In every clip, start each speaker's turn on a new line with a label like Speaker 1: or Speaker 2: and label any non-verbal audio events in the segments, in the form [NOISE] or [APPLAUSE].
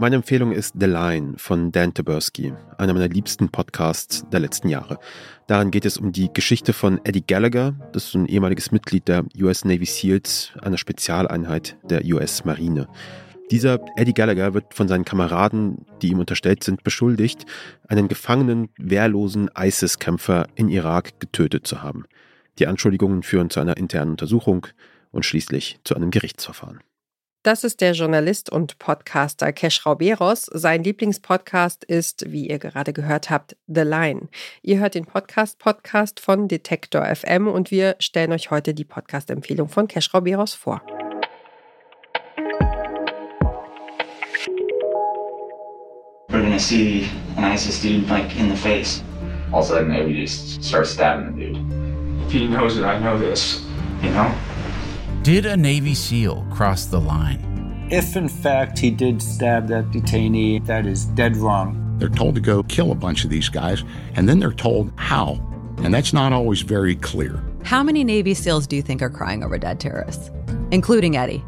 Speaker 1: Meine Empfehlung ist The Line von Dan Taberski, einer meiner liebsten Podcasts der letzten Jahre. Darin geht es um die Geschichte von Eddie Gallagher, das ist ein ehemaliges Mitglied der US Navy SEALs, einer Spezialeinheit der US Marine. Dieser Eddie Gallagher wird von seinen Kameraden, die ihm unterstellt sind, beschuldigt, einen gefangenen, wehrlosen ISIS-Kämpfer in Irak getötet zu haben. Die Anschuldigungen führen zu einer internen Untersuchung und schließlich zu einem Gerichtsverfahren.
Speaker 2: Das ist der Journalist und Podcaster Kesh Rauberos. Sein Lieblingspodcast ist, wie ihr gerade gehört habt, The Line. Ihr hört den Podcast Podcast von Detektor FM und wir stellen euch heute die Podcast-Empfehlung von Kesh Rauberos vor.
Speaker 3: We're gonna see an ISIS dude like in the face.
Speaker 4: All of a sudden, we just start stabbing the dude.
Speaker 5: If he knows it, I know this.
Speaker 3: You know?
Speaker 6: Did a Navy SEAL cross the line?
Speaker 7: If in fact he did stab that detainee, that is dead wrong.
Speaker 8: They're told to go kill a bunch of these guys, and then they're told how. And that's not always very clear.
Speaker 9: How many Navy SEALs do you think are crying over dead terrorists, including Eddie?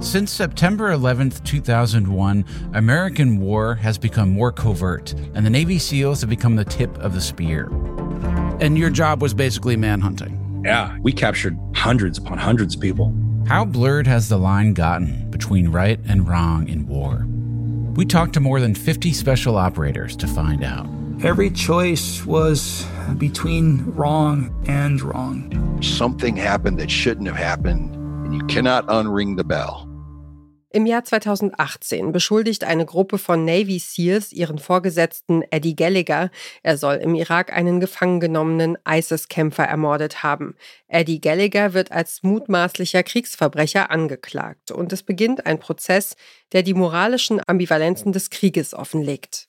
Speaker 6: Since September 11th, 2001, American war has become more covert, and the Navy SEALs have become the tip of the spear.
Speaker 10: And your job was basically manhunting.
Speaker 11: Yeah, we captured hundreds upon hundreds of people.
Speaker 6: How blurred has the line gotten between right and wrong in war? We talked to more than 50 special operators to find out.
Speaker 12: Every choice was between wrong and wrong.
Speaker 13: Something happened that shouldn't have happened, and you cannot unring the bell.
Speaker 2: Im Jahr 2018 beschuldigt eine Gruppe von Navy SEALs ihren Vorgesetzten Eddie Gallagher, er soll im Irak einen gefangen genommenen ISIS-Kämpfer ermordet haben. Eddie Gallagher wird als mutmaßlicher Kriegsverbrecher angeklagt und es beginnt ein Prozess, der die moralischen Ambivalenzen des Krieges offenlegt.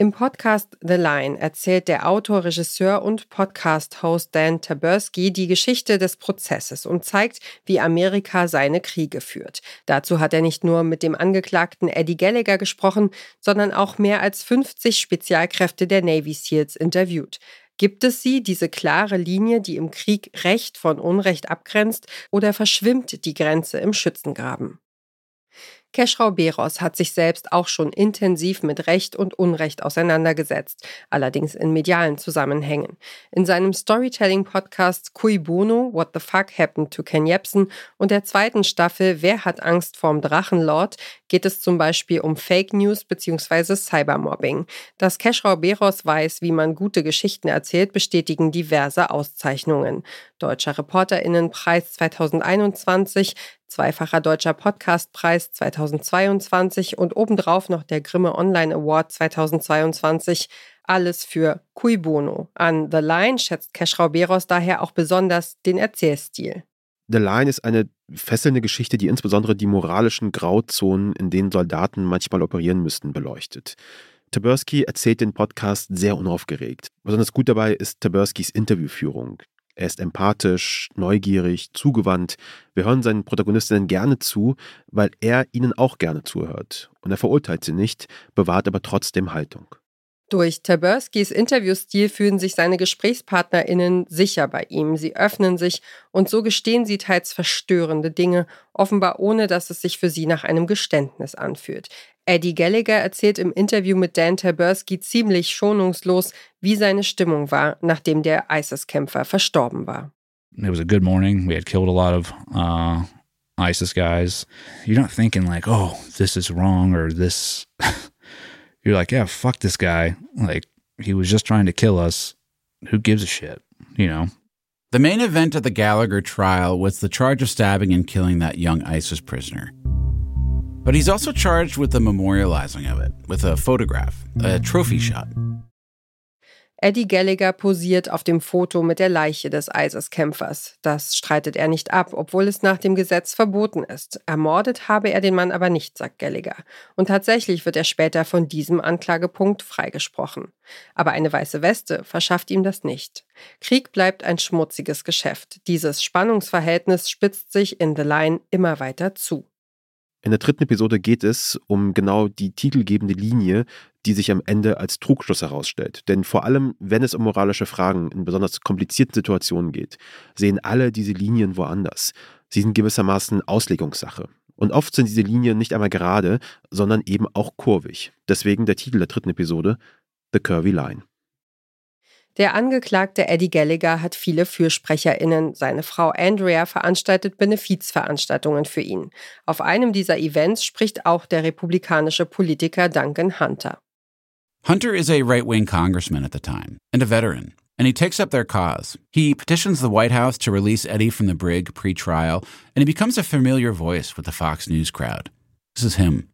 Speaker 2: Im Podcast The Line erzählt der Autor, Regisseur und Podcast-Host Dan Taberski die Geschichte des Prozesses und zeigt, wie Amerika seine Kriege führt. Dazu hat er nicht nur mit dem Angeklagten Eddie Gallagher gesprochen, sondern auch mehr als 50 Spezialkräfte der Navy SEALs interviewt. Gibt es sie, diese klare Linie, die im Krieg Recht von Unrecht abgrenzt, oder verschwimmt die Grenze im Schützengraben? Keschrau Beros hat sich selbst auch schon intensiv mit Recht und Unrecht auseinandergesetzt, allerdings in medialen Zusammenhängen. In seinem Storytelling-Podcast Cui Bono, What the Fuck Happened to Ken Jebsen und der zweiten Staffel Wer hat Angst vorm Drachenlord geht es zum Beispiel um Fake News bzw. Cybermobbing. Dass Keschrau Beros weiß, wie man gute Geschichten erzählt, bestätigen diverse Auszeichnungen. Deutscher Reporterinnenpreis 2021, zweifacher Deutscher Podcastpreis 2022 und obendrauf noch der Grimme Online Award 2022. Alles für Cui Bono. An The Line schätzt Keschrau Beros daher auch besonders den Erzählstil.
Speaker 1: The Line ist eine fesselnde Geschichte, die insbesondere die moralischen Grauzonen, in denen Soldaten manchmal operieren müssten, beleuchtet. Taberski erzählt den Podcast sehr unaufgeregt. Besonders gut dabei ist Taberskis Interviewführung. Er ist empathisch, neugierig, zugewandt. Wir hören seinen Protagonistinnen gerne zu, weil er ihnen auch gerne zuhört. Und er verurteilt sie nicht, bewahrt aber trotzdem Haltung.
Speaker 2: Durch Taberskis Interviewstil fühlen sich seine GesprächspartnerInnen sicher bei ihm. Sie öffnen sich und so gestehen sie teils verstörende Dinge, offenbar ohne dass es sich für sie nach einem Geständnis anfühlt. Eddie Gallagher erzählt im Interview mit Dan Taberski ziemlich schonungslos, wie seine Stimmung war, nachdem der ISIS-Kämpfer verstorben war.
Speaker 10: It was a good morning. We had killed a lot of uh, ISIS guys. You're not thinking like, oh, this is wrong or this. [LAUGHS] You're like, yeah, fuck this guy. Like, he was just trying to kill us. Who gives a shit? You know?
Speaker 6: The main event of the Gallagher trial was the charge of stabbing and killing that young ISIS prisoner. But he's also charged with the memorializing of it, with a photograph, a trophy shot.
Speaker 2: Eddie Gallagher posiert auf dem Foto mit der Leiche des ISIS-Kämpfers. Das streitet er nicht ab, obwohl es nach dem Gesetz verboten ist. Ermordet habe er den Mann aber nicht, sagt Gallagher. Und tatsächlich wird er später von diesem Anklagepunkt freigesprochen. Aber eine weiße Weste verschafft ihm das nicht. Krieg bleibt ein schmutziges Geschäft. Dieses Spannungsverhältnis spitzt sich in The Line immer weiter zu.
Speaker 1: In der dritten Episode geht es um genau die titelgebende Linie, die sich am Ende als Trugschluss herausstellt. Denn vor allem, wenn es um moralische Fragen in besonders komplizierten Situationen geht, sehen alle diese Linien woanders. Sie sind gewissermaßen Auslegungssache. Und oft sind diese Linien nicht einmal gerade, sondern eben auch kurvig. Deswegen der Titel der dritten Episode, The Curvy Line.
Speaker 2: Der Angeklagte Eddie Gallagher hat viele FürsprecherInnen. Seine Frau Andrea veranstaltet Benefizveranstaltungen für ihn. Auf einem dieser Events spricht auch der republikanische Politiker Duncan Hunter.
Speaker 6: Hunter is a right wing congressman at the time and a veteran, and he takes up their cause. He petitions the White House to release Eddie from the brig pre trial, and he becomes a familiar voice with the Fox News crowd. This is him.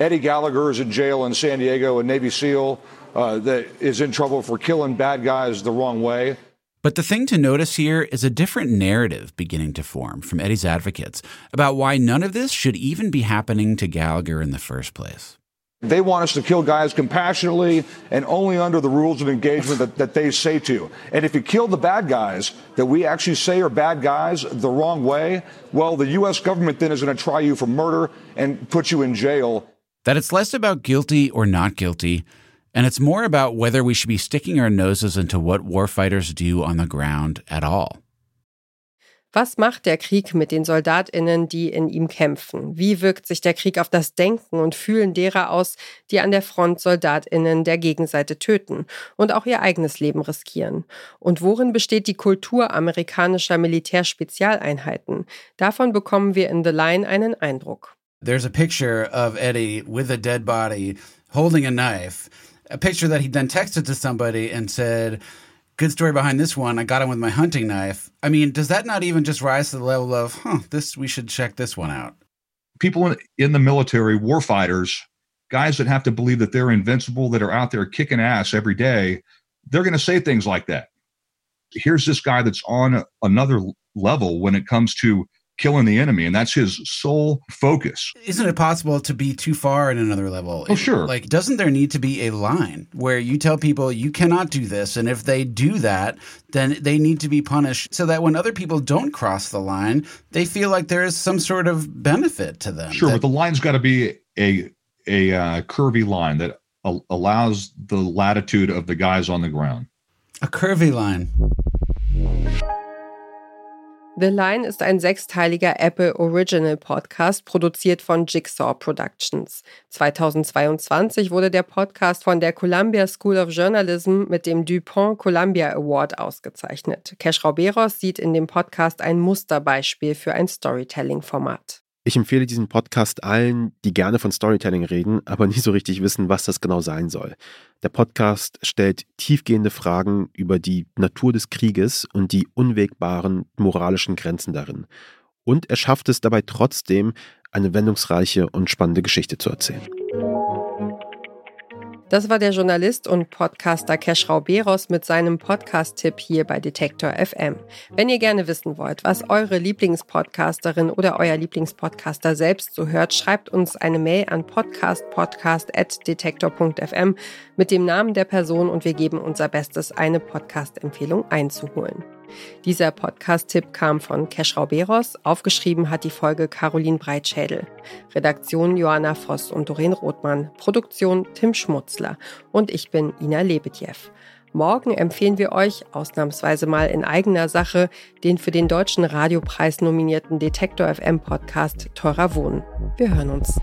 Speaker 5: Eddie Gallagher is in jail in San Diego, a Navy SEAL uh, that is in trouble for killing bad guys the wrong way.
Speaker 6: But the thing to notice here is a different narrative beginning to form from Eddie's advocates about why none of this should even be happening to Gallagher in the first place.
Speaker 5: They want us to kill guys compassionately and only under the rules of engagement that, that they say to. And if you kill the bad guys that we actually say are bad guys the wrong way, well, the U.S. government then is going to try you for murder and put you in jail.
Speaker 6: That it's less about guilty or not guilty, and it's more about whether we should be sticking our noses into what warfighters do on the ground at all.
Speaker 2: Was macht der Krieg mit den Soldatinnen, die in ihm kämpfen? Wie wirkt sich der Krieg auf das Denken und Fühlen derer aus, die an der Front Soldatinnen der Gegenseite töten und auch ihr eigenes Leben riskieren? Und worin besteht die Kultur amerikanischer Militärspezialeinheiten? Davon bekommen wir in The Line einen Eindruck.
Speaker 6: There's a picture of Eddie with a dead body holding a knife. A picture that he then texted to somebody and said, Good story behind this one. I got him with my hunting knife. I mean, does that not even just rise to the level of, huh, this, we should check this one out?
Speaker 14: People in, in the military, war fighters, guys that have to believe that they're invincible, that are out there kicking ass every day, they're going to say things like that. Here's this guy that's on another level when it comes to killing the enemy, and that's his sole focus.
Speaker 6: Isn't it possible to be too far in another level?
Speaker 14: Oh, sure.
Speaker 6: Like, doesn't there need to be a line where you tell people you cannot do this, and if they do that, then they need to be punished, so that when other people don't cross the line, they feel like there is some sort of benefit to them.
Speaker 14: Sure,
Speaker 6: that-
Speaker 14: but the line's got to be a a uh, curvy line that al- allows the latitude of the guys on the ground.
Speaker 6: a curvy line.
Speaker 2: The Line ist ein sechsteiliger Apple Original Podcast, produziert von Jigsaw Productions. 2022 wurde der Podcast von der Columbia School of Journalism mit dem DuPont Columbia Award ausgezeichnet. Cash Rauberos sieht in dem Podcast ein Musterbeispiel für ein Storytelling-Format.
Speaker 1: Ich empfehle diesen Podcast allen, die gerne von Storytelling reden, aber nie so richtig wissen, was das genau sein soll. Der Podcast stellt tiefgehende Fragen über die Natur des Krieges und die unwägbaren moralischen Grenzen darin. Und er schafft es dabei trotzdem, eine wendungsreiche und spannende Geschichte zu erzählen.
Speaker 2: Das war der Journalist und Podcaster Cash Rauberos mit seinem Podcast-Tipp hier bei Detektor FM. Wenn ihr gerne wissen wollt, was eure Lieblingspodcasterin oder euer Lieblingspodcaster selbst so hört, schreibt uns eine Mail an podcastpodcast.detektor.fm mit dem Namen der Person und wir geben unser Bestes, eine Podcast-Empfehlung einzuholen. Dieser Podcast-Tipp kam von Cash Rauberos. Aufgeschrieben hat die Folge Caroline Breitschädel. Redaktion Johanna Voss und Doreen Rothmann. Produktion Tim Schmutzler. Und ich bin Ina Lebedjew. Morgen empfehlen wir euch, ausnahmsweise mal in eigener Sache, den für den Deutschen Radiopreis nominierten Detektor FM Podcast Teurer Wohnen. Wir hören uns.